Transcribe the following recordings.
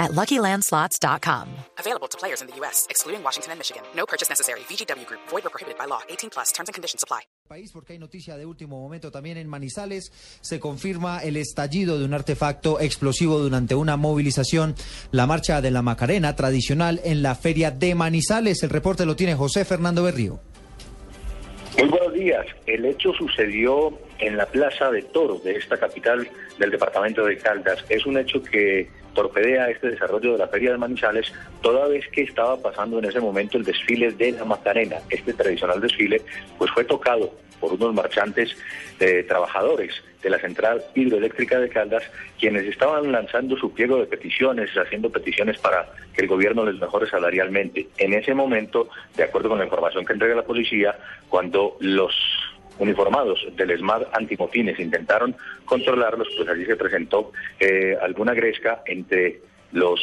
at LuckyLandSlots.com. Available to players in the U.S., excluding Washington and Michigan. No purchase necessary. VGW Group. Void or prohibited by law. 18 plus. Terms and conditions apply. País, porque hay noticia de último momento también en Manizales. Se confirma el estallido de un artefacto explosivo durante una movilización, la marcha de la Macarena tradicional en la feria de Manizales. El reporte lo tiene José Fernando Berrío. Muy buenos días. El hecho sucedió en la plaza de toros de esta capital del departamento de Caldas. Es un hecho que torpedea este desarrollo de la Feria de Manizales, toda vez que estaba pasando en ese momento el desfile de la Macarena. Este tradicional desfile pues fue tocado por unos marchantes eh, trabajadores de la central hidroeléctrica de Caldas, quienes estaban lanzando su pliego de peticiones, haciendo peticiones para que el gobierno les mejore salarialmente. En ese momento, de acuerdo con la información que entrega la policía, cuando los uniformados del ESMAD antimotines intentaron controlarlos, pues allí se presentó eh, alguna gresca entre los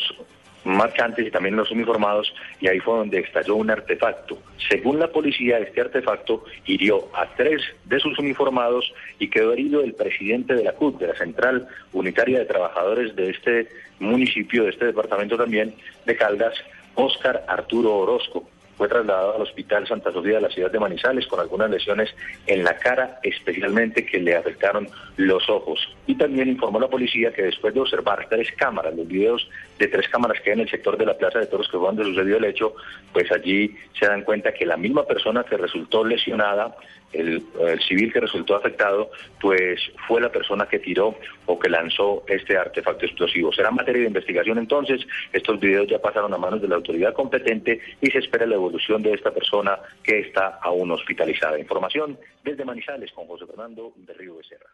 marchantes y también los uniformados y ahí fue donde estalló un artefacto. Según la policía, este artefacto hirió a tres de sus uniformados y quedó herido el presidente de la CUT, de la Central Unitaria de Trabajadores de este municipio, de este departamento también, de Caldas, Óscar Arturo Orozco fue trasladado al Hospital Santa Sofía de la ciudad de Manizales con algunas lesiones en la cara, especialmente que le afectaron los ojos. Y también informó la policía que después de observar tres cámaras, los videos de tres cámaras que hay en el sector de la Plaza de Toros, que fue donde sucedió el hecho, pues allí se dan cuenta que la misma persona que resultó lesionada, el, civil que resultó afectado, pues fue la persona que tiró o que lanzó este artefacto explosivo. Será materia de investigación entonces, estos videos ya pasaron a manos de la autoridad competente y se espera la evolución de esta persona que está aún hospitalizada. Información desde Manizales con José Fernando de Río Becerra.